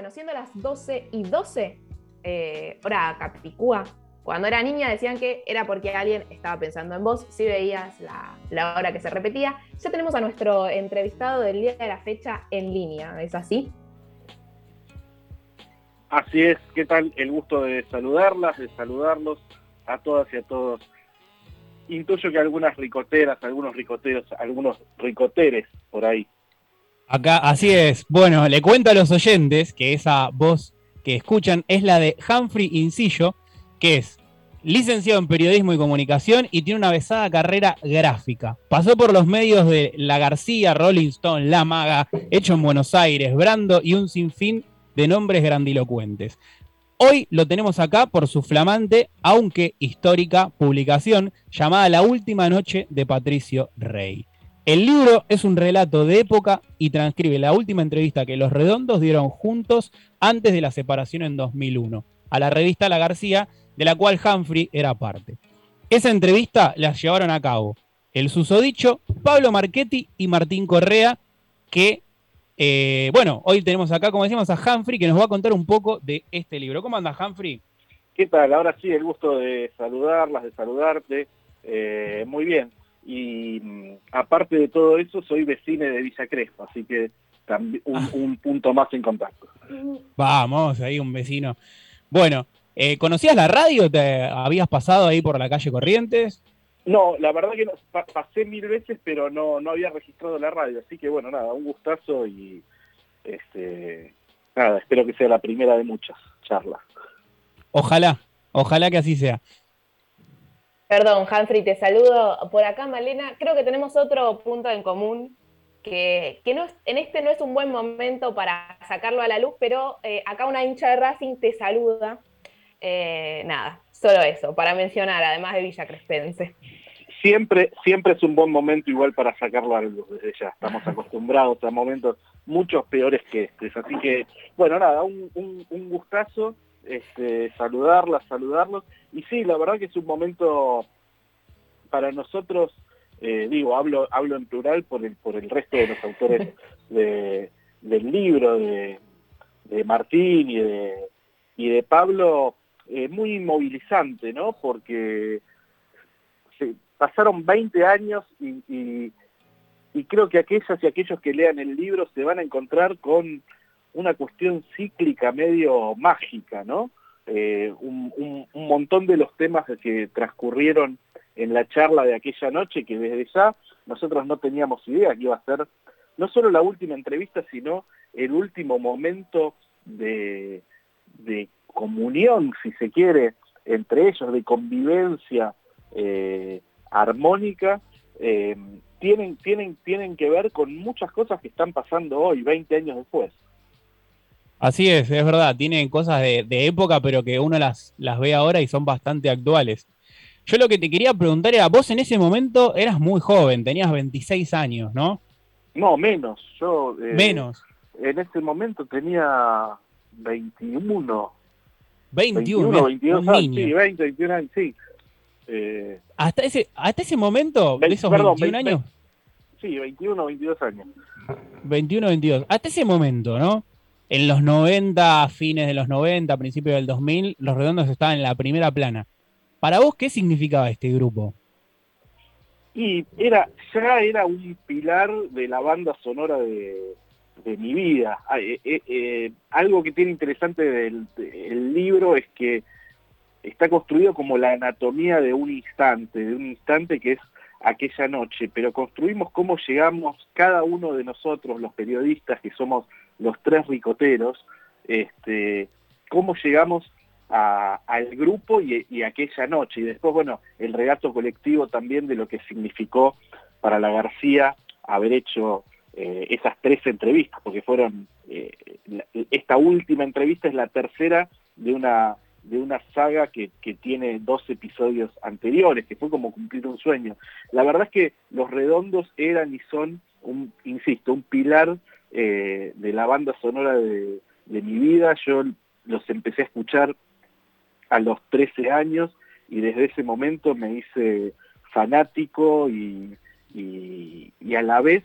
bueno, siendo las 12 y 12, eh, hora Capicúa, cuando era niña decían que era porque alguien estaba pensando en vos, si veías la, hora que se repetía. Ya tenemos a nuestro entrevistado del día de la fecha en línea, ¿es así? Así es, ¿qué tal? El gusto de saludarlas, de saludarlos a todas y a todos. Intuyo que algunas ricoteras, algunos ricoteros, algunos ricoteres por ahí. Acá, así es. Bueno, le cuento a los oyentes que esa voz que escuchan es la de Humphrey Incillo, que es licenciado en periodismo y comunicación y tiene una besada carrera gráfica. Pasó por los medios de La García, Rolling Stone, La Maga, Hecho en Buenos Aires, Brando y un sinfín de nombres grandilocuentes. Hoy lo tenemos acá por su flamante, aunque histórica, publicación llamada La Última Noche de Patricio Rey. El libro es un relato de época y transcribe la última entrevista que los redondos dieron juntos antes de la separación en 2001 a la revista La García de la cual Humphrey era parte. Esa entrevista la llevaron a cabo el susodicho Pablo Marchetti y Martín Correa, que, eh, bueno, hoy tenemos acá, como decimos, a Humphrey, que nos va a contar un poco de este libro. ¿Cómo anda, Humphrey? ¿Qué tal? Ahora sí, el gusto de saludarlas, de saludarte. Eh, muy bien. Y mm, aparte de todo eso, soy vecino de Villa Crespa, así que también un, ah. un punto más en contacto. Vamos, ahí un vecino. Bueno, eh, ¿Conocías la radio? ¿Te habías pasado ahí por la calle Corrientes? No, la verdad que pasé mil veces, pero no, no había registrado la radio. Así que bueno, nada, un gustazo y este, nada, espero que sea la primera de muchas charlas. Ojalá, ojalá que así sea. Perdón, Humphrey, te saludo por acá, Malena. Creo que tenemos otro punto en común, que, no en este no es un buen momento para sacarlo a la luz, pero eh, acá una hincha de Racing te saluda eh, nada, solo eso, para mencionar, además de Villa Crespense. Siempre, siempre es un buen momento igual para sacarlo a luz desde ya. Estamos acostumbrados a momentos muchos peores que estos. Así que, bueno, nada, un, gustazo este, saludarlas, saludarlos. Y sí, la verdad que es un momento para nosotros, eh, digo, hablo, hablo en plural por el, por el resto de los autores del libro, de, de Martín y de, y de Pablo, eh, muy movilizante, ¿no? Porque se pasaron 20 años y, creo que aquellas y aquellos que lean el libro se van a encontrar con una cuestión cíclica medio mágica, ¿no? Eh, un, montón de los temas que transcurrieron en la charla de aquella noche, que desde ya nosotros no teníamos idea que iba a ser no solo la última entrevista, sino el último momento de, de comunión, si se quiere, entre ellos, de convivencia eh, armónica, eh, tienen, tienen, tienen que ver con muchas cosas que están pasando hoy, 20 años después. Así es, es verdad, tienen cosas de, época, pero que uno las, las ve ahora y son bastante actuales. Yo lo que te quería preguntar era, vos en ese momento eras muy joven, tenías 26 años, ¿no? No, menos. Yo eh, menos. En ese momento tenía 21. 21, 22 años, sí, 20, 21 años, sí. Eh, ¿Hasta, ese, ¿Hasta ese momento, de esos 21 años? sí, 21, 22 años. 21, 22. Hasta ese momento, ¿no? En los 90, fines de los 90, principios del 2000, Los Redondos estaban en la primera plana. Para vos, ¿qué significaba este grupo? Y era, ya era un pilar de la banda sonora de, mi vida. Ah, eh, eh, eh, algo que tiene interesante del el libro es que está construido como la anatomía de un instante, de un instante que es aquella noche, pero construimos cómo llegamos cada uno de nosotros, los periodistas, que somos los tres ricoteros, este, cómo llegamos al grupo y, y aquella noche. Y después, bueno, el relato colectivo también de lo que significó para la García haber hecho eh, esas tres entrevistas, porque fueron, eh, esta última entrevista es la tercera de una, de una saga que, que, tiene dos episodios anteriores, que fue como cumplir un sueño. La verdad es que Los Redondos eran y son, un, insisto, un pilar eh, de la banda sonora de, de mi vida. Yo los empecé a escuchar a los 13 años y desde ese momento me hice fanático y, y, a la vez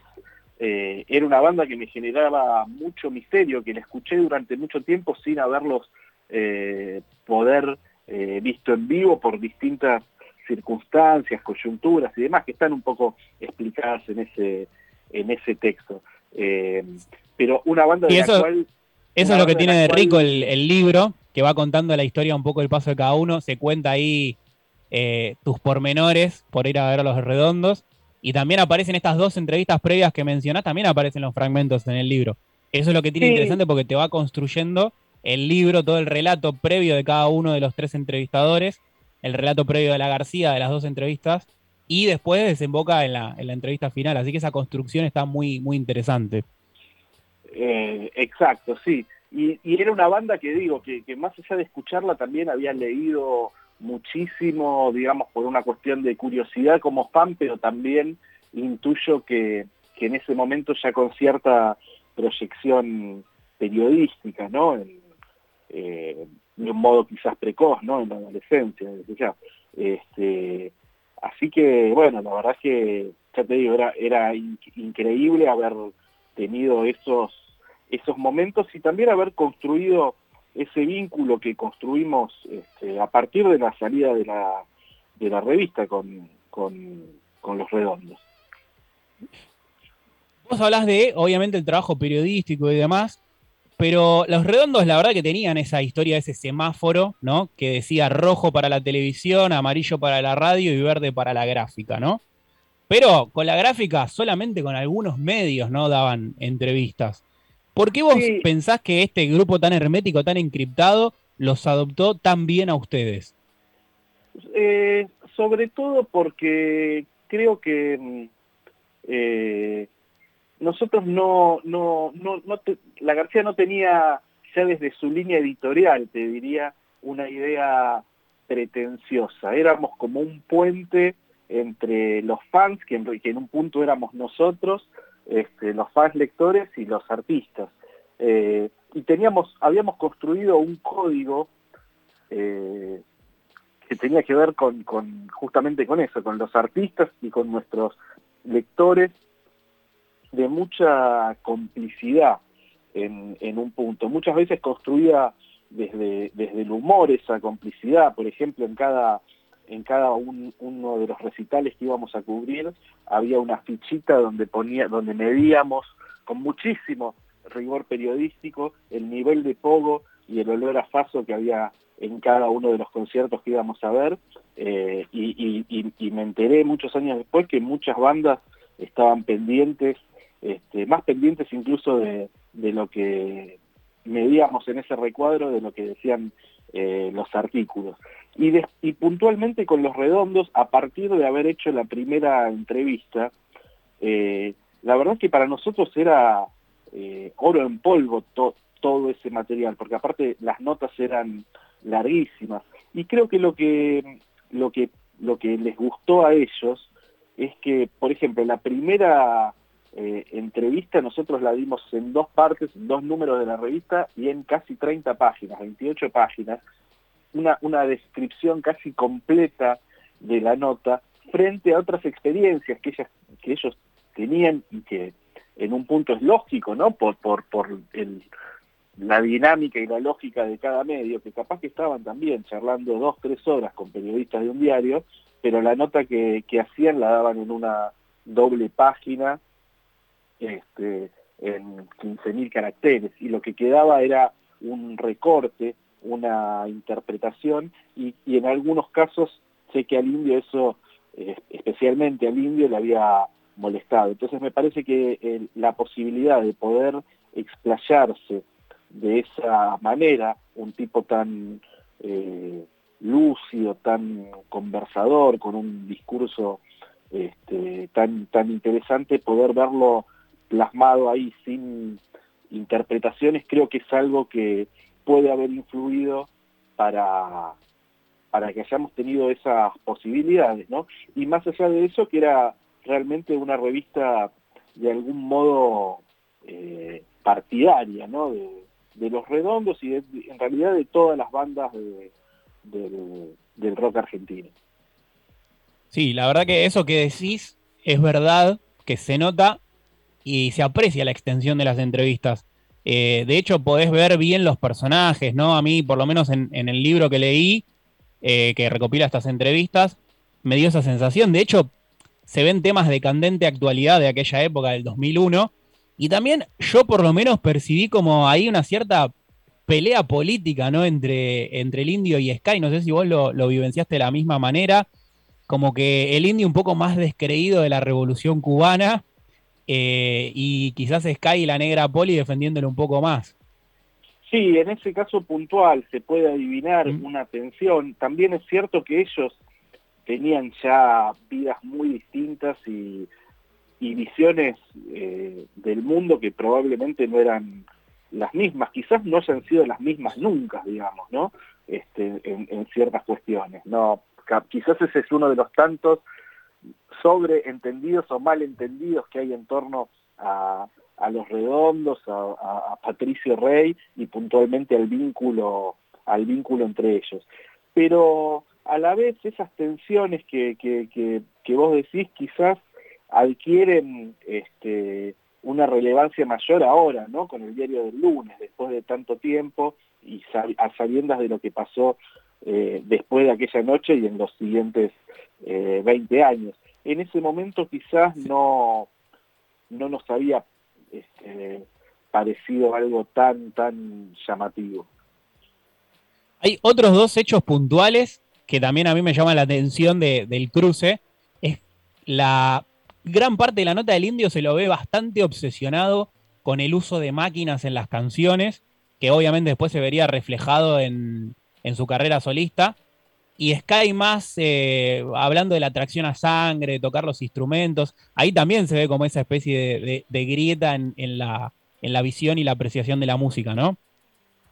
eh, era una banda que me generaba mucho misterio, que la escuché durante mucho tiempo sin haberlos eh, poder visto en vivo por distintas circunstancias, coyunturas y demás, que están un poco explicadas en ese, en ese texto. Pero una banda de eso, la cual... Eso es lo que tiene de rico el, el, libro, que va contando la historia un poco el paso de cada uno, se cuenta ahí tus pormenores por ir a ver a los redondos, y también aparecen estas dos entrevistas previas que mencionás, también aparecen los fragmentos en el libro. Eso es lo que tiene interesante porque te va construyendo el libro, todo el relato previo de cada uno de los tres entrevistadores, el relato previo de la García de las dos entrevistas, y después desemboca en la, entrevista final. Así que esa construcción está muy, muy interesante. Eh, exacto, sí. Y, era una banda que digo, que, que, más allá de escucharla también había leído muchísimo, digamos, por una cuestión de curiosidad como fan, pero también intuyo que, en ese momento ya con cierta proyección periodística, ¿no? Eh, de un modo quizás precoz, ¿no? En la adolescencia, ya. Este, así que, bueno, la verdad es que, ya te digo, era, increíble haber tenido esos, esos momentos y también haber construido ese vínculo que construimos este, a partir de la salida de la, de la revista con, los redondos. Vos hablas de, obviamente, el trabajo periodístico y demás, pero los redondos, la verdad que tenían esa historia, ese semáforo, ¿no? Que decía rojo para la televisión, amarillo para la radio y verde para la gráfica, ¿no? Pero con la gráfica solamente con algunos medios, ¿no? Daban entrevistas. ¿Por qué vos pensás que este grupo tan hermético, tan encriptado, los adoptó tan bien a ustedes? Eh, sobre todo porque creo que mm, eh, nosotros no, no, no, la García no tenía ya desde su línea editorial, te diría, una idea pretenciosa. Éramos como un puente entre los fans, que en un punto éramos nosotros, este, los fans lectores y los artistas. Eh, y teníamos, habíamos construido un código eh, que tenía que ver con, justamente con eso, con los artistas y con nuestros lectores de mucha complicidad en, un punto. Muchas veces construida desde, desde el humor esa complicidad, por ejemplo, en cada en cada uno de los recitales que íbamos a cubrir había una fichita donde ponía, donde medíamos con muchísimo rigor periodístico el nivel de pogo y el olor a faso que había en cada uno de los conciertos que íbamos a ver eh, y, me enteré muchos años después que muchas bandas estaban pendientes, este, más pendientes incluso de, de lo que medíamos en ese recuadro, de lo que decían eh, los artículos. Y, y, puntualmente con los redondos, a partir de haber hecho la primera entrevista, eh, la verdad que para nosotros era eh, oro en polvo todo ese material, porque aparte las notas eran larguísimas. Y creo que lo que, lo que, lo que les gustó a ellos es que, por ejemplo, la primera eh, entrevista nosotros la dimos en dos partes, dos números de la revista y en casi 30 páginas, 28 páginas, una, una descripción casi completa de la nota frente a otras experiencias que, ellas, que ellos tenían y que en un punto es lógico, ¿no? Por, por, por la dinámica y la lógica de cada medio, que capaz que estaban también charlando dos, tres horas con periodistas de un diario, pero la nota que, que hacían la daban en una doble página este, en 15.000 caracteres y lo que quedaba era un recorte, una interpretación y, en algunos casos sé que al indio eso, eh, especialmente al indio, le había molestado. Entonces me parece que la posibilidad de poder explayarse de esa manera, un tipo tan eh, lúcido, tan conversador, con un discurso este, tan, tan interesante, poder verlo plasmado ahí sin interpretaciones, creo que es algo que puede haber influido para, para que hayamos tenido esas posibilidades, ¿no? Y más allá de eso, que era realmente una revista de algún modo eh, partidaria, ¿no? De, los redondos y en realidad de todas las bandas del rock argentino. Sí, la verdad que eso que decís es verdad, que se nota y se aprecia la extensión de las entrevistas. Eh, de hecho, podés ver bien los personajes, ¿no? A mí, por lo menos en, el libro que leí, eh, que recopila estas entrevistas, me dio esa sensación. De hecho, se ven temas de candente actualidad de aquella época, del 2001, y también yo por lo menos percibí como ahí una cierta pelea política, ¿no? Entre, entre el indio y Sky. No sé si vos lo, lo vivenciaste de la misma manera. Como que el indio un poco más descreído de la revolución cubana eh, y quizás Sky y la negra Poli defendiéndole un poco más. Sí, en ese caso puntual se puede adivinar una tensión. También es cierto que ellos tenían ya vidas muy distintas y, visiones eh, del mundo que probablemente no eran las mismas, quizás no hayan sido las mismas nunca, digamos, ¿no? Este, en, ciertas cuestiones. No, quizás ese es uno de los tantos sobreentendidos o malentendidos que hay en torno a, los redondos, a, Patricio Rey y puntualmente al vínculo, al vínculo entre ellos. Pero a la vez esas tensiones que, que, vos decís quizás adquieren este, una relevancia mayor ahora, ¿no? Con el diario del lunes, después de tanto tiempo y a sabiendas de lo que pasó eh, después de aquella noche y en los siguientes eh, 20 años. En ese momento quizás no, no nos había este, parecido algo tan, tan llamativo. Hay otros dos hechos puntuales que también a mí me llaman la atención del cruce. Es la gran parte de la nota del indio se lo ve bastante obsesionado con el uso de máquinas en las canciones, que obviamente después se vería reflejado en, en su carrera solista. Y Sky más eh, hablando de la atracción a sangre, de tocar los instrumentos. Ahí también se ve como esa especie de, grieta en, la, en la visión y la apreciación de la música, ¿no?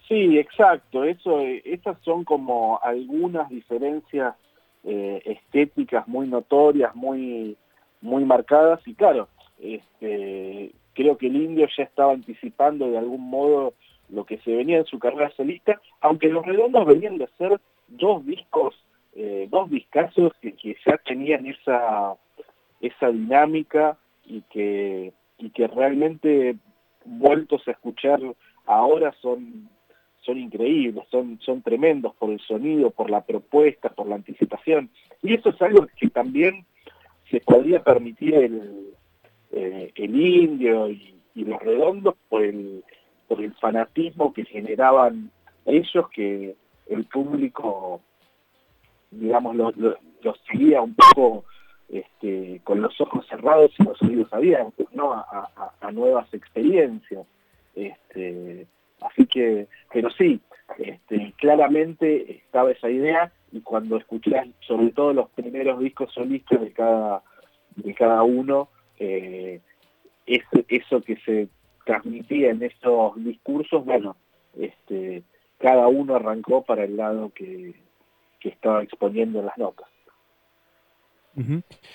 Sí, exacto. Eso, esas son como algunas diferencias eh, estéticas muy notorias, muy, muy marcadas. Y claro, este, creo que el indio ya estaba anticipando de algún modo lo que se venía en su carrera solista, aunque los redondos venían de ser dos discos, eh, dos discazos que, ya tenían esa, esa dinámica y que, y que realmente vueltos a escuchar ahora son, son increíbles, son, son tremendos por el sonido, por la propuesta, por la anticipación. Y eso es algo que también se podría permitir el, eh, el indio y, los redondos por el, por el fanatismo que generaban ellos que el público, digamos, los lo, seguía un poco este, con los ojos cerrados y los oídos abiertos, ¿no? A, nuevas experiencias. Este, así que, pero sí, este, claramente estaba esa idea y cuando escuchás sobre todo los primeros discos solistas de cada, de cada uno, eh, eso que se transmitía en esos discursos, bueno, este, cada uno arrancó para el lado que, estaba exponiendo en las notas.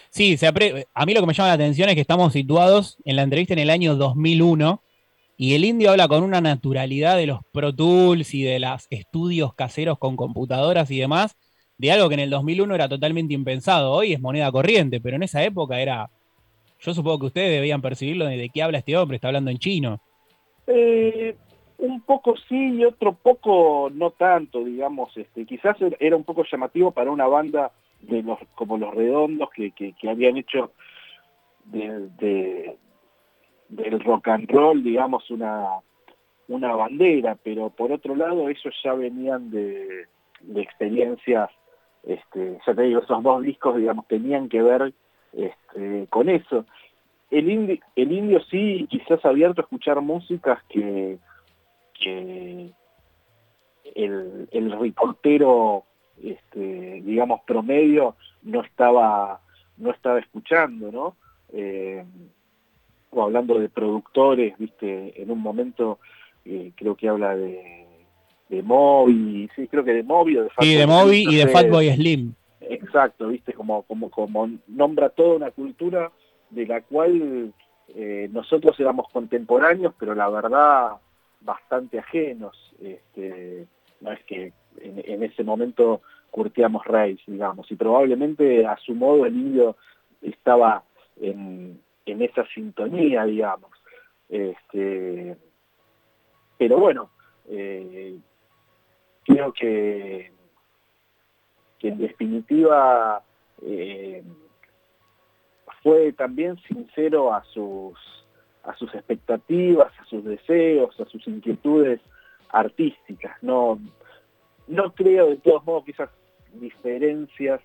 Sí, se a mí lo que me llama la atención es que estamos situados en la entrevista en el año 2001 y el indio habla con una naturalidad de los Pro Tools y de los estudios caseros con computadoras y demás, de algo que en el 2001 era totalmente impensado. Hoy es moneda corriente, pero en esa época era... Yo supongo que ustedes debían percibirlo de, de qué habla este hombre, está hablando en chino. Eh, poco sí y otro poco no tanto, digamos. Este, quizás era un poco llamativo para una banda de los como los Redondos que, que, habían hecho de, del rock and roll, digamos, una, una bandera, pero por otro lado ellos ya venían de, de experiencias, este, ya te digo, esos dos discos, digamos, tenían que ver este, con eso. El, indi el indio sí, quizás abierto a escuchar músicas que que el, el reportero, este, digamos, promedio no estaba, no estaba escuchando, ¿no? Eh, o hablando de productores, viste, en un momento eh, creo que habla de, de Moby, sí, creo que de Moby o de Fatboy. Sí, de Moby y de Fatboy Slim. Exacto, viste, como, como, como nombra toda una cultura de la cual eh, nosotros éramos contemporáneos, pero la verdad bastante ajenos. Este, no es que en, ese momento curtíamos raíz, digamos, y probablemente a su modo el indio estaba en, esa sintonía, digamos. Este, pero bueno, eh, creo que, que en definitiva eh, fue también sincero a sus, a sus expectativas, a sus deseos, a sus inquietudes artísticas. No, no creo de todos modos que esas diferencias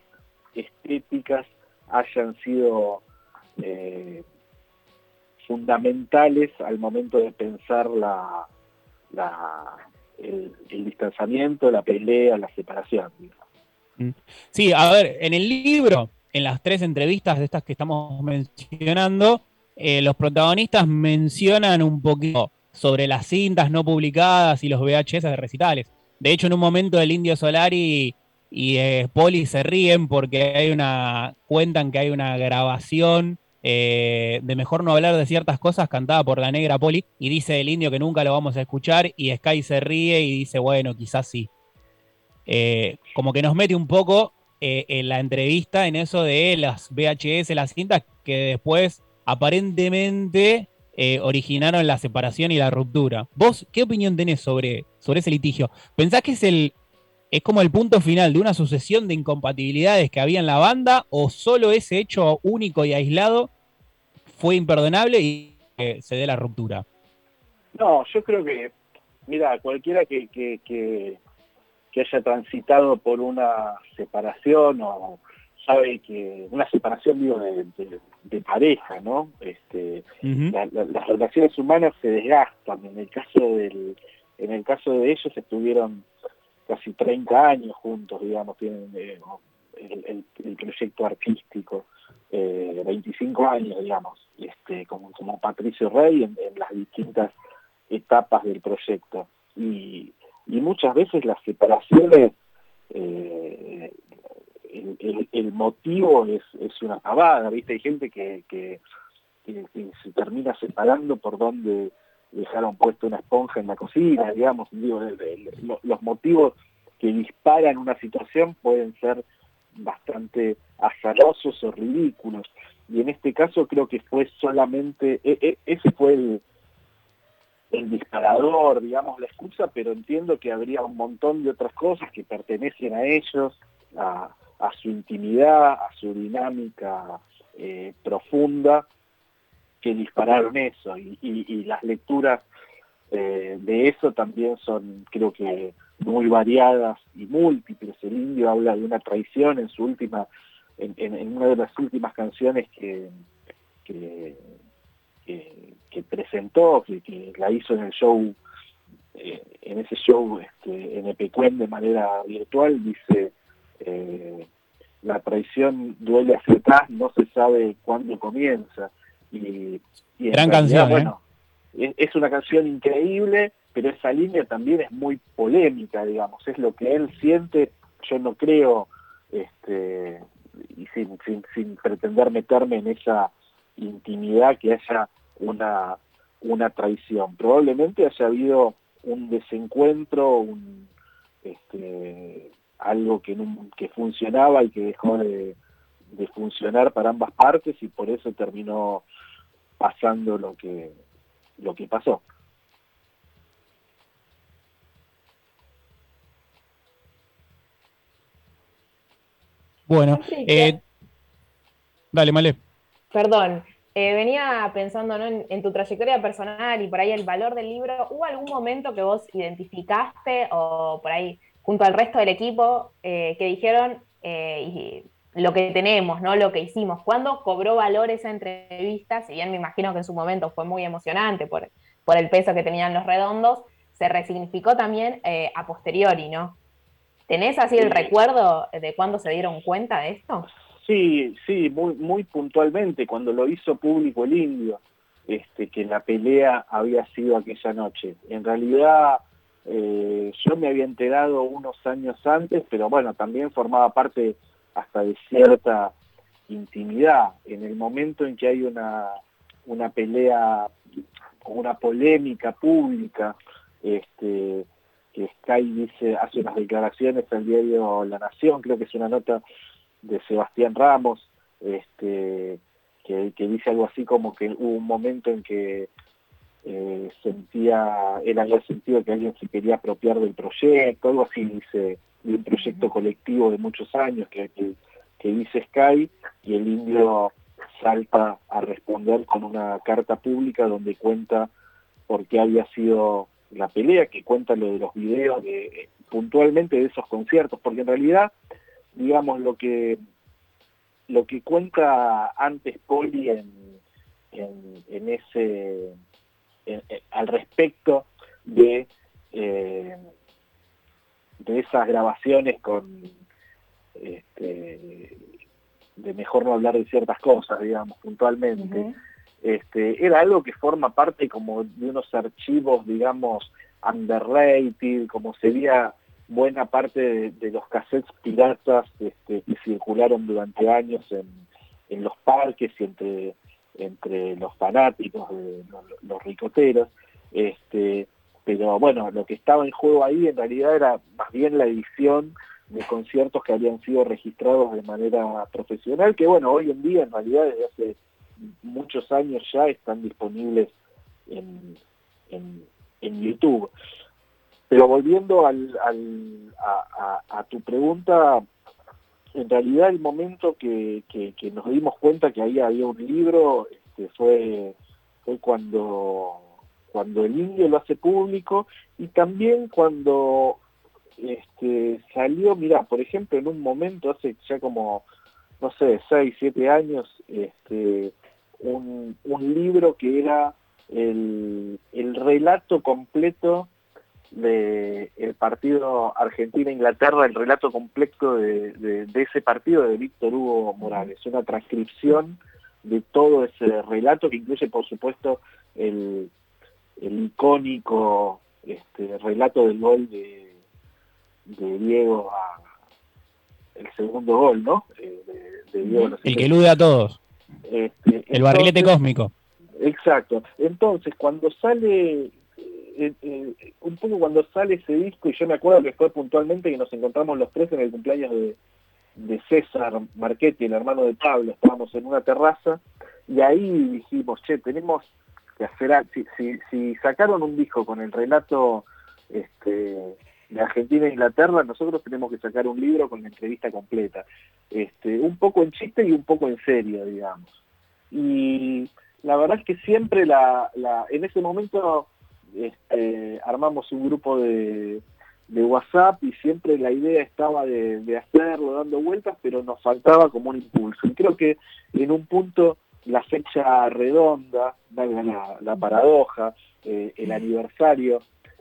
estéticas hayan sido eh, fundamentales al momento de pensar la, el, distanciamiento, la pelea, la separación. Mm. Sí, a ver, en el libro, en las tres entrevistas de estas que estamos mencionando, eh, los protagonistas mencionan un poquito sobre las cintas no publicadas y los VHS de recitales. De hecho, en un momento el Indio Solari y eh, Poli se ríen porque hay una, cuentan que hay una grabación eh, de mejor no hablar de ciertas cosas cantada por la negra Poli y dice el indio que nunca lo vamos a escuchar y Sky se ríe y dice, bueno, quizás sí. Como que nos mete un poco en la entrevista en eso de las VHS, las cintas que después aparentemente originaron la separación y la ruptura. ¿Vos qué opinión tenés sobre, sobre ese litigio? ¿Pensás que es el, es como el punto final de una sucesión de incompatibilidades que había en la banda o solo ese hecho único y aislado fue imperdonable y se dé la ruptura? No, yo creo que, mira, cualquiera que, que, haya transitado por una separación o sabe que una separación digo de, pareja, ¿no? Este, las relaciones humanas se desgastan. En el caso del, en el caso de ellos estuvieron casi 30 años juntos, digamos, tienen eh, el, proyecto artístico, 25 eh, años, digamos, este, como, como Patricio Rey en, las distintas etapas del proyecto. Y, muchas veces las separaciones, eh, el, motivo es, es una pavada, ¿viste? Hay gente que, que, se termina separando por donde dejaron puesto una esponja en la cocina, digamos, los motivos que disparan una situación pueden ser bastante azarosos o ridículos. Y en este caso creo que fue solamente, e, e, ese fue el, el disparador, digamos, la excusa, pero entiendo que habría un montón de otras cosas que pertenecen a ellos, a, su intimidad, a su dinámica eh, profunda, que dispararon eso y, las lecturas eh, de eso también son creo que muy variadas y múltiples. El indio habla de una traición en su última, en, una de las últimas canciones que, que, presentó, que, la hizo en el show, eh, en ese show este, en Epecuén de manera virtual, dice eh, la traición duele hacia atrás, no se sabe cuándo comienza. Y, Gran canción, ¿eh? bueno, es, una canción increíble, pero esa línea también es muy polémica, digamos, es lo que él siente, yo no creo, este, y sin, sin, pretender meterme en esa intimidad que haya una, una traición. Probablemente haya habido un desencuentro, un, este, algo que, que funcionaba y que dejó de, de funcionar para ambas partes y por eso terminó pasando lo que, lo que pasó. Bueno, eh, dale, Male. Perdón, eh, venía pensando en, tu trayectoria personal y por ahí el valor del libro. ¿Hubo algún momento que vos identificaste o por ahí junto al resto del equipo eh, que dijeron, y lo que tenemos, ¿no? Lo que hicimos. ¿Cuándo cobró valor esa entrevista? Si bien me imagino que en su momento fue muy emocionante por, por el peso que tenían los redondos, se resignificó también eh, a posteriori, ¿no? ¿Tenés así el recuerdo de cuándo se dieron cuenta de esto? Sí, sí, muy, muy puntualmente, cuando lo hizo público el indio, este, que la pelea había sido aquella noche. En realidad eh, yo me había enterado unos años antes, pero bueno, también formaba parte hasta de cierta intimidad. En el momento en que hay una, una pelea, una polémica pública, este, que Sky dice, hace unas declaraciones al diario La Nación, creo que es una nota de Sebastián Ramos, este, que, dice algo así como que hubo un momento en que eh, sentía, él había sentido que alguien se quería apropiar del proyecto, algo así dice, de un proyecto colectivo de muchos años que, que, dice Sky, y el indio salta a responder con una carta pública donde cuenta por qué había sido la pelea, que cuenta lo de los videos de, puntualmente de esos conciertos, porque en realidad, digamos, lo que lo que cuenta antes Poli en, en, ese al respecto de eh, de esas grabaciones con este, de mejor no hablar de ciertas cosas digamos puntualmente este, era algo que forma parte como de unos archivos digamos underrated como sería buena parte de, los cassettes piratas este, que circularon durante años en, los parques y entre, entre los fanáticos, de los, ricoteros. Este, pero bueno, lo que estaba en juego ahí en realidad era más bien la edición de conciertos que habían sido registrados de manera profesional, que bueno, hoy en día en realidad desde hace muchos años ya están disponibles en, en YouTube. Pero volviendo al, a, tu pregunta, en realidad el momento que, nos dimos cuenta que ahí había un libro este, fue, fue cuando, cuando el indio lo hace público y también cuando este, salió, mira, por ejemplo, en un momento, hace ya como, no sé, seis, siete años, este, un, un libro que era el, el relato completo de el partido Argentina-Inglaterra, el relato completo de, ese partido de Víctor Hugo Morales, una transcripción de todo ese relato que incluye por supuesto el, icónico este, relato del gol de, Diego a el segundo gol, ¿no? Eh, de, el que elude a todos. Este, el barrilete cósmico. Exacto. Entonces, cuando sale eh, eh, un poco cuando sale ese disco, y yo me acuerdo que fue puntualmente que nos encontramos los tres en el cumpleaños de, César Marchetti, el hermano de Pablo, estábamos en una terraza, y ahí dijimos, che, tenemos que hacer, si, si, sacaron un disco con el relato este, de Argentina e Inglaterra, nosotros tenemos que sacar un libro con la entrevista completa, este, un poco en chiste y un poco en serio, digamos. Y la verdad es que siempre la en ese momento este, armamos un grupo de, WhatsApp y siempre la idea estaba de, hacerlo, dando vueltas, pero nos faltaba como un impulso. Y creo que en un punto la fecha redonda, la, la paradoja, eh, el aniversario,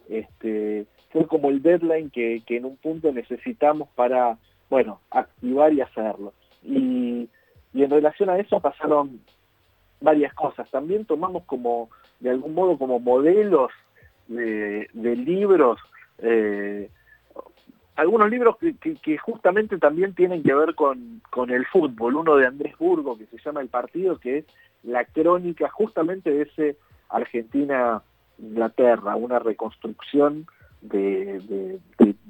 este, fue como el deadline que, en un punto necesitamos para, bueno, activar y hacerlo. Y, y en relación a eso pasaron varias cosas. También tomamos como, de algún modo, como modelos de, libros, eh, algunos libros que, justamente también tienen que ver con, con el fútbol. Uno de Andrés Burgo, que se llama El Partido, que es la crónica justamente de ese Argentina-Inglaterra, una reconstrucción de,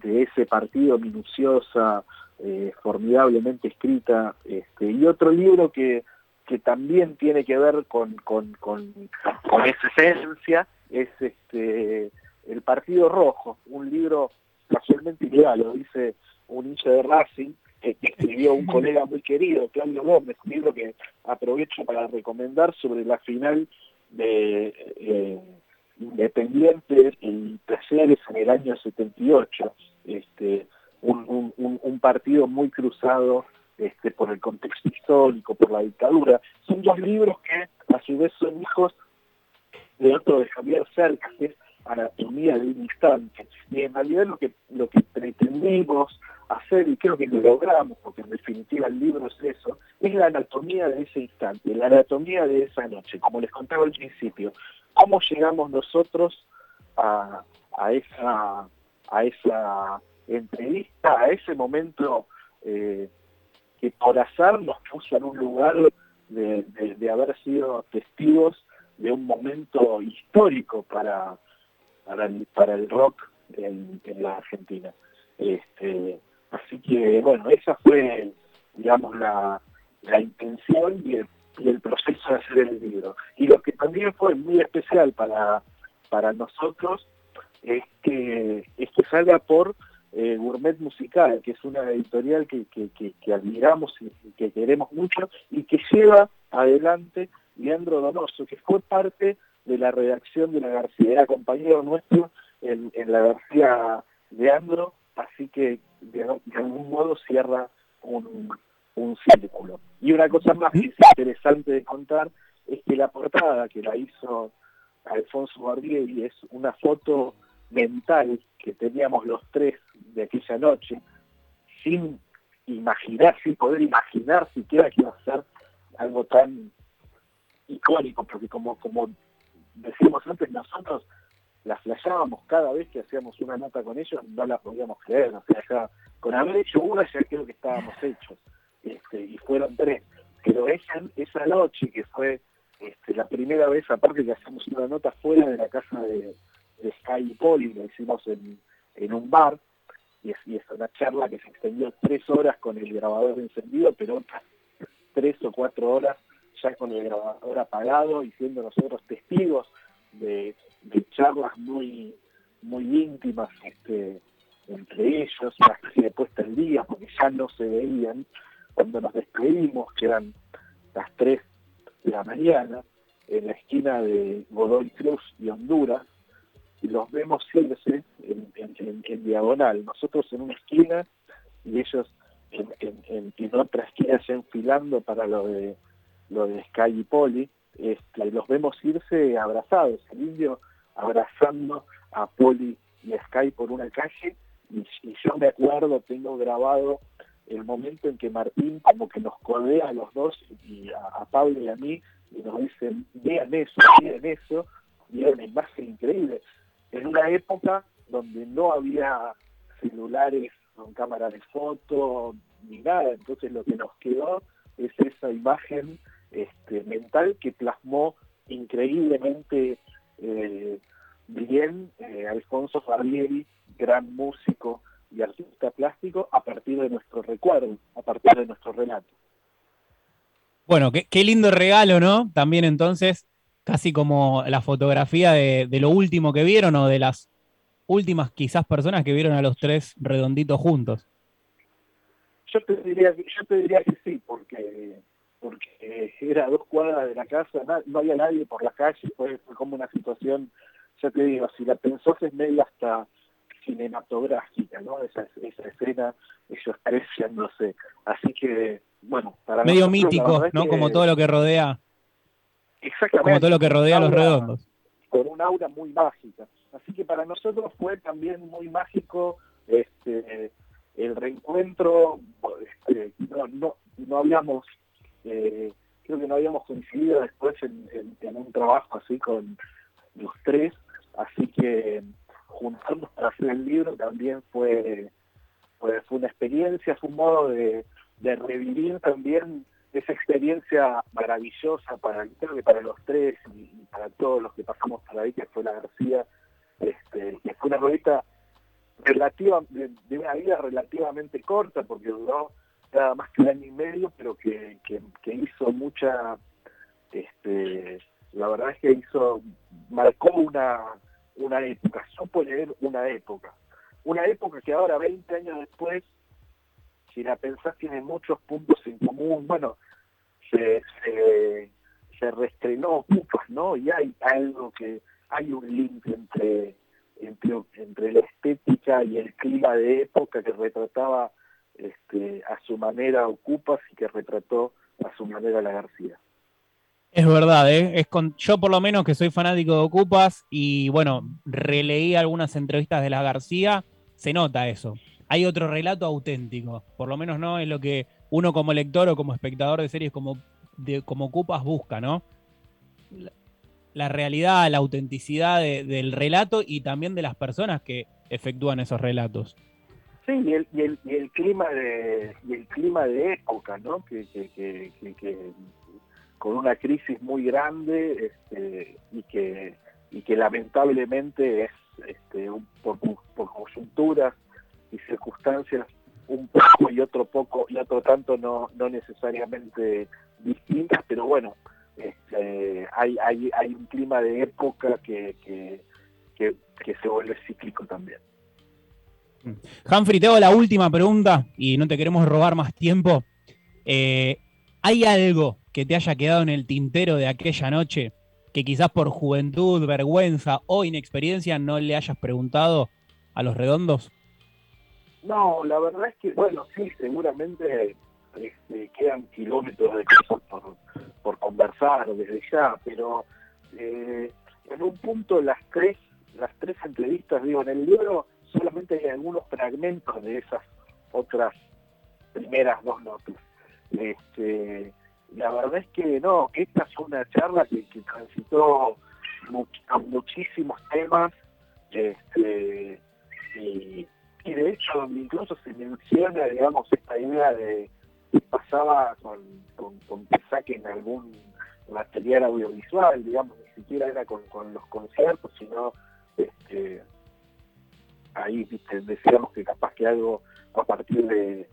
ese partido minuciosa, eh, formidablemente escrita, este, y otro libro que, que también tiene que ver con, con, con, esa esencia, es este El Partido Rojo, un libro casualmente ideal, lo dice un hincha de Racing, que escribió un colega muy querido, Claudio Gómez, un libro que aprovecho para recomendar sobre la final de eh, Independiente y Talleres en el año 78, este, un, un, un partido muy cruzado este, por el contexto histórico, por la dictadura. Son dos libros que a su vez son hijos de otro de Javier Cerca, que es Anatomía de un instante. Y en realidad lo que, lo que pretendimos hacer, y creo que lo logramos, porque en definitiva el libro es eso, es la anatomía de ese instante, la anatomía de esa noche, como les contaba al principio. ¿Cómo llegamos nosotros a, a esa a esa entrevista, a ese momento eh, que por azar nos puso en un lugar de, haber sido testigos de un momento histórico para, para, el, rock en, la Argentina. Este, así que, bueno, esa fue, digamos, la, la intención y el, y el proceso de hacer el libro. Y lo que también fue muy especial para, para nosotros es que, es que salga por eh, Gourmet Musical, que es una editorial que, que, admiramos y, que queremos mucho, y que lleva adelante Leandro Donoso, que fue parte de la redacción de la García, era compañero nuestro en, en la García Leandro, así que de, algún modo cierra un, un círculo. Y una cosa más que es interesante de contar es que la portada que la hizo Alfonso Barbieri es una foto mental que teníamos los tres de aquella noche, sin imaginar, sin poder imaginar siquiera que iba a ser algo tan icónico, porque como, como decíamos antes, nosotros la flashábamos cada vez que hacíamos una nota con ellos, no la podíamos creer, o sea, con haber hecho una ya creo que estábamos hechos, este, y fueron tres, pero esa, esa noche que fue este, la primera vez, aparte que hacemos una nota fuera de la casa de, de Sky Poli, lo hicimos en, en un bar, y es, y es, una charla que se extendió tres horas con el grabador encendido, pero otras tres o cuatro horas ya con el grabador apagado y siendo nosotros testigos de, charlas muy muy íntimas este, entre ellos, una especie de puesta día, porque ya no se veían cuando nos despedimos, que eran las 3 de la mañana, en la esquina de Godoy Cruz y Honduras, los vemos irse en, diagonal, nosotros en una esquina y ellos en, otra esquina ya enfilando para lo de lo de Sky y Poli, este, los vemos irse abrazados, el indio abrazando a Poli y a Sky por una calle, y, yo me acuerdo, tengo grabado el momento en que Martín como que nos codea a los dos y a, Pablo y a mí y nos dicen, vean eso, vean eso, y era una imagen increíble. En una época donde no había celulares con cámara de foto ni nada, entonces lo que nos quedó es esa imagen este, mental que plasmó increíblemente eh, bien eh, Alfonso Fabieri, gran músico y artista plástico, a partir de nuestro recuerdo, a partir de nuestro relato. Bueno, qué, lindo regalo, ¿no? También entonces, casi como la fotografía de, de, lo último que vieron o de las últimas quizás personas que vieron a los tres redonditos juntos. Yo te diría, yo te diría que sí, porque porque era a dos cuadras de la casa, no había nadie por la calle, fue, como una situación, ya te digo, si la pensó es medio hasta cinematográfica, ¿no? Esa, esa escena, ellos sé Así que, bueno, para Medio mítico, ¿no? como todo lo que rodea. Exactamente. Como todo lo que rodea a los redondos. Con un aura muy mágica. Así que para nosotros fue también muy mágico este el reencuentro, este, no, no, no habíamos eh, creo que no habíamos coincidido después en, un trabajo así con los tres, así que juntarnos para hacer el libro también fue, fue, una experiencia, fue un modo de, revivir también esa experiencia maravillosa para, para los tres y, para todos los que pasamos por ahí, que fue la García, este, que fue una revista relativa, de, de, una vida relativamente corta, porque duró nada más que un año y medio, pero que, que, hizo mucha, este, la verdad es que hizo, marcó una, una época, supo leer una época. Una época que ahora, 20 años después, si la pensás, tiene muchos puntos en común. Bueno, se, reestrenó Ocupas, ¿no? Y hay algo que, hay un link entre, entre, entre la estética y el clima de época que retrataba este, a su manera Ocupas y que retrató a su manera la García. Es verdad, ¿eh? es con, yo por lo menos que soy fanático de Ocupas y bueno, releí algunas entrevistas de la García, se nota eso. Hay otro relato auténtico, por lo menos no es lo que uno como lector o como espectador de series como, de, como Ocupas busca, ¿no? La, realidad, la autenticidad del relato y también de las personas que efectúan esos relatos. Sí, y el, y el, y el clima de y el clima de época, ¿no? Que, que, que, con una crisis muy grande este, y que y que lamentablemente es este, por, por, conjunturas y circunstancias un poco y otro poco y otro tanto no, no necesariamente distintas, pero bueno, este, hay, hay, hay un clima de época que, que, se vuelve cíclico también. Humphrey, te hago la última pregunta y no te queremos robar más tiempo. Eh, ¿Hay algo que te haya quedado en el tintero de aquella noche que quizás por juventud, vergüenza o inexperiencia no le hayas preguntado a los redondos? No, la verdad es que, bueno, sí, seguramente este, quedan kilómetros de cosas por, conversar desde ya, pero eh, en un punto las tres, las tres entrevistas, digo, en el libro solamente hay algunos fragmentos de esas otras primeras dos notas. Este, la verdad es que no, esta es una charla que, transitó muchísimos temas, este, y, de hecho incluso se menciona, digamos, esta idea de que pasaba con, con, que saquen algún material audiovisual, digamos, ni siquiera era con, los conciertos, sino este, ahí decíamos que capaz que algo a partir de,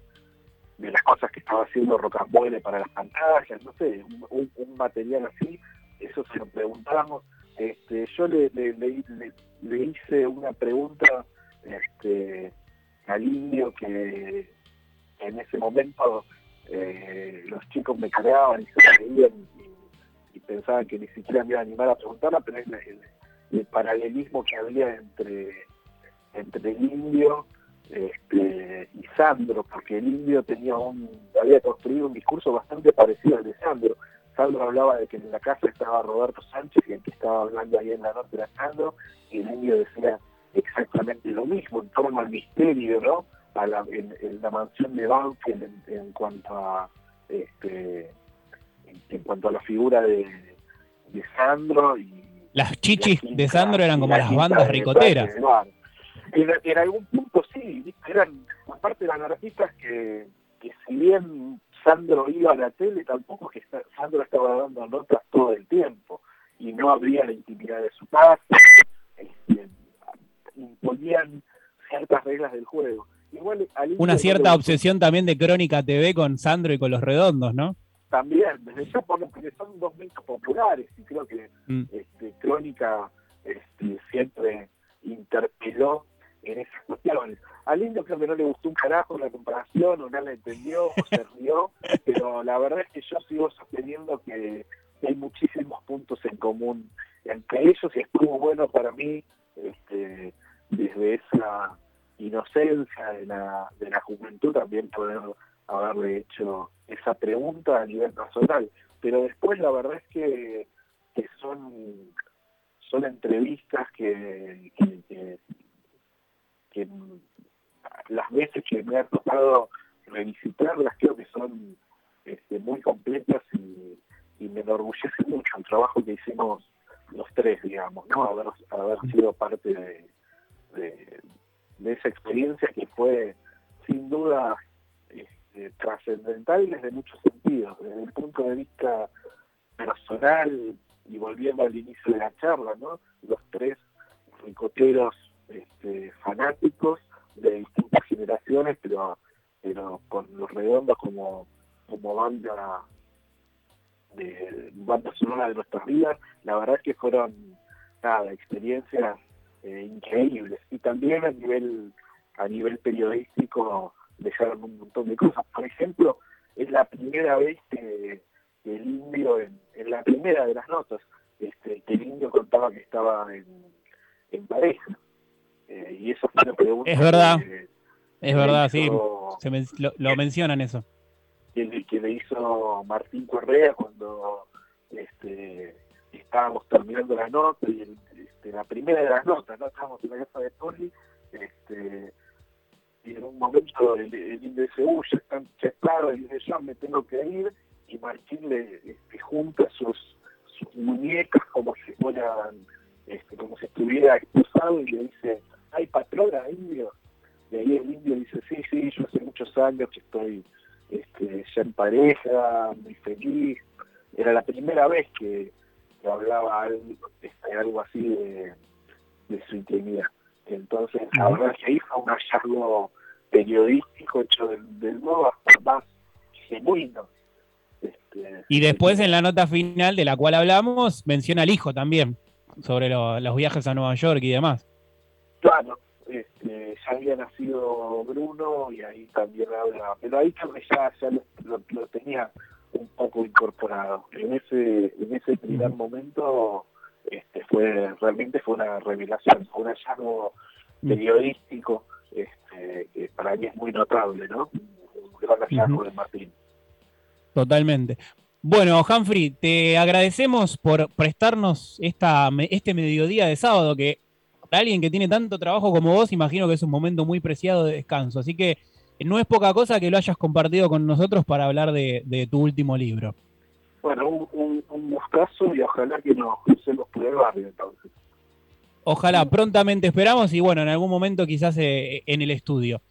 de las cosas que estaba haciendo Rocambole para las pantallas, no sé, un, material así, eso se lo preguntamos. Este, yo le, le, hice una pregunta este, al indio que en ese momento eh, los chicos me cargaban y se reían y, pensaban que ni siquiera me iba a animar a preguntarla, pero es el, paralelismo que había entre, entre el indio este, y Sandro, porque el indio tenía un, había construido un discurso bastante parecido al de Sandro. Sandro hablaba de que en la casa estaba Roberto Sánchez y el que estaba hablando ahí en la noche era Sandro, y el indio decía exactamente lo mismo en torno al misterio, ¿no? A la, en, la mansión de Banfield en, cuanto a este, en, cuanto a la figura de, Sandro y las chichis de Sandro eran como las bandas ricoteras. En, algún punto sí, eran, aparte eran artistas que, que si bien Sandro iba a la tele, tampoco que Sandro estaba dando notas todo el tiempo y no habría la intimidad de su casa, este, imponían ciertas reglas del juego. Igual, Una cierta obsesión también de Crónica TV con Sandro y con los redondos, ¿no? También, desde ya porque son dos medios populares y creo que mm. este, Crónica este, siempre interpeló en esas cuestiones. Al indio creo que no le gustó un carajo la comparación, o no la entendió, o se rió, pero la verdad es que yo sigo sosteniendo que hay muchísimos puntos en común entre ellos y estuvo bueno para mí desde esa inocencia de la, de la juventud también poder haberle hecho esa pregunta a nivel personal. Pero después la verdad es que, que son, son entrevistas que, que las veces que me ha tocado revisitarlas creo que son este, muy completas y, me enorgullece mucho el trabajo que hicimos los tres, digamos, ¿no? Haber, haber sido parte de, de, esa experiencia que fue sin duda este, trascendental desde muchos sentidos, desde el punto de vista personal y volviendo al inicio de la charla, ¿no? Los tres ricoteros este, fanáticos de distintas generaciones, pero, pero con los redondos como, como banda de banda sonora de nuestras vidas, la verdad que fueron nada, experiencias eh, increíbles. Y también a nivel, a nivel periodístico dejaron un montón de cosas. Por ejemplo, es la primera vez que, el indio, en, la primera de las notas, este, que el indio contaba que estaba en, en pareja. Eh, y eso fue una pregunta. Es verdad. es verdad, sí. lo, mencionan eso. Que, que, le hizo Martín Correa cuando este, estábamos terminando la nota y este, la primera de las notas, ¿no? Estábamos en la casa de Tony, este, y en un momento el, el indio dice, uy, ya, están, ya claro, y dice, yo me tengo que ir, y Martín le este, junta sus, muñecas como si fueran, este, como si estuviera expulsado y le dice, hay patrona indio. Y ahí el indio dice, sí, sí, yo hace muchos años estoy este, ya en pareja, muy feliz. Era la primera vez que, hablaba algo, este, algo así de, su intimidad. Entonces, la verdad es que ahí fue un hallazgo periodístico hecho del, del modo hasta más genuino. Este, y después en la nota final de la cual hablamos, menciona al hijo también, sobre los viajes a Nueva York y demás. Claro, este, ya había nacido Bruno y ahí también habla, pero ahí también ya, ya lo, tenía un poco incorporado. En ese, en ese primer momento este, fue realmente fue una revelación, fue un hallazgo periodístico este, que para mí es muy notable, ¿no? Un gran hallazgo de Martín. Totalmente. Bueno, Humphrey, te agradecemos por prestarnos esta, este mediodía de sábado, que para alguien que tiene tanto trabajo como vos, imagino que es un momento muy preciado de descanso. Así que no es poca cosa que lo hayas compartido con nosotros para hablar de, tu último libro. Bueno, un, un, gustazo y ojalá que nos crucemos por el barrio entonces. Ojalá, prontamente esperamos y bueno, en algún momento quizás eh, en el estudio.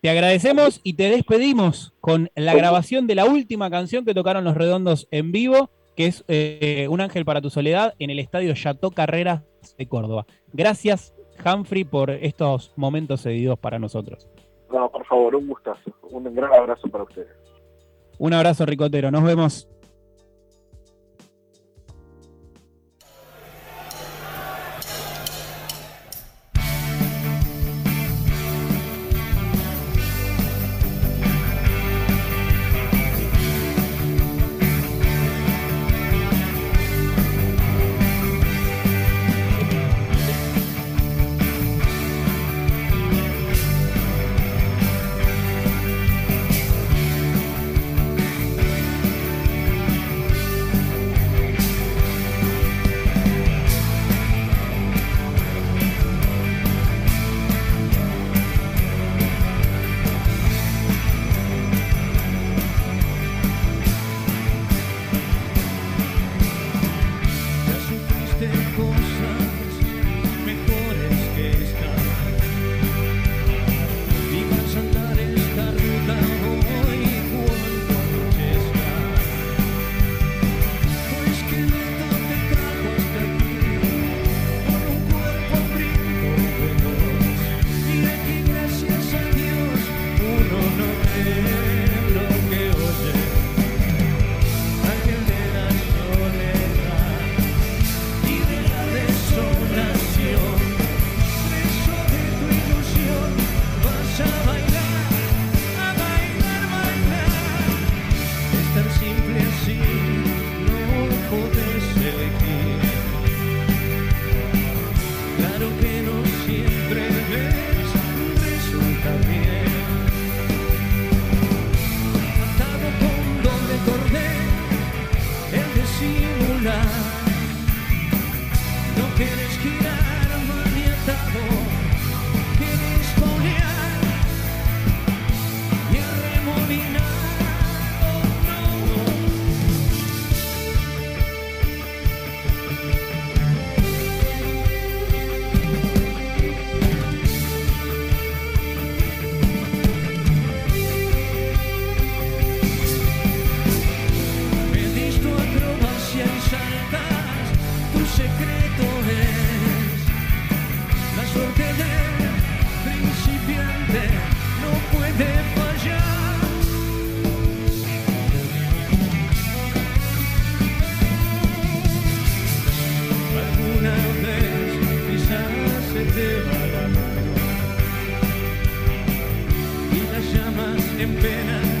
Te agradecemos y te despedimos con la grabación de la última canción que tocaron los Redondos en vivo, que es eh, Un ángel para tu soledad en el estadio Chateau Carreras de Córdoba. Gracias, Humphrey, por estos momentos cedidos para nosotros. No, por favor, un gustazo. Un gran abrazo para ustedes. Un abrazo, Ricotero. Nos vemos. En pena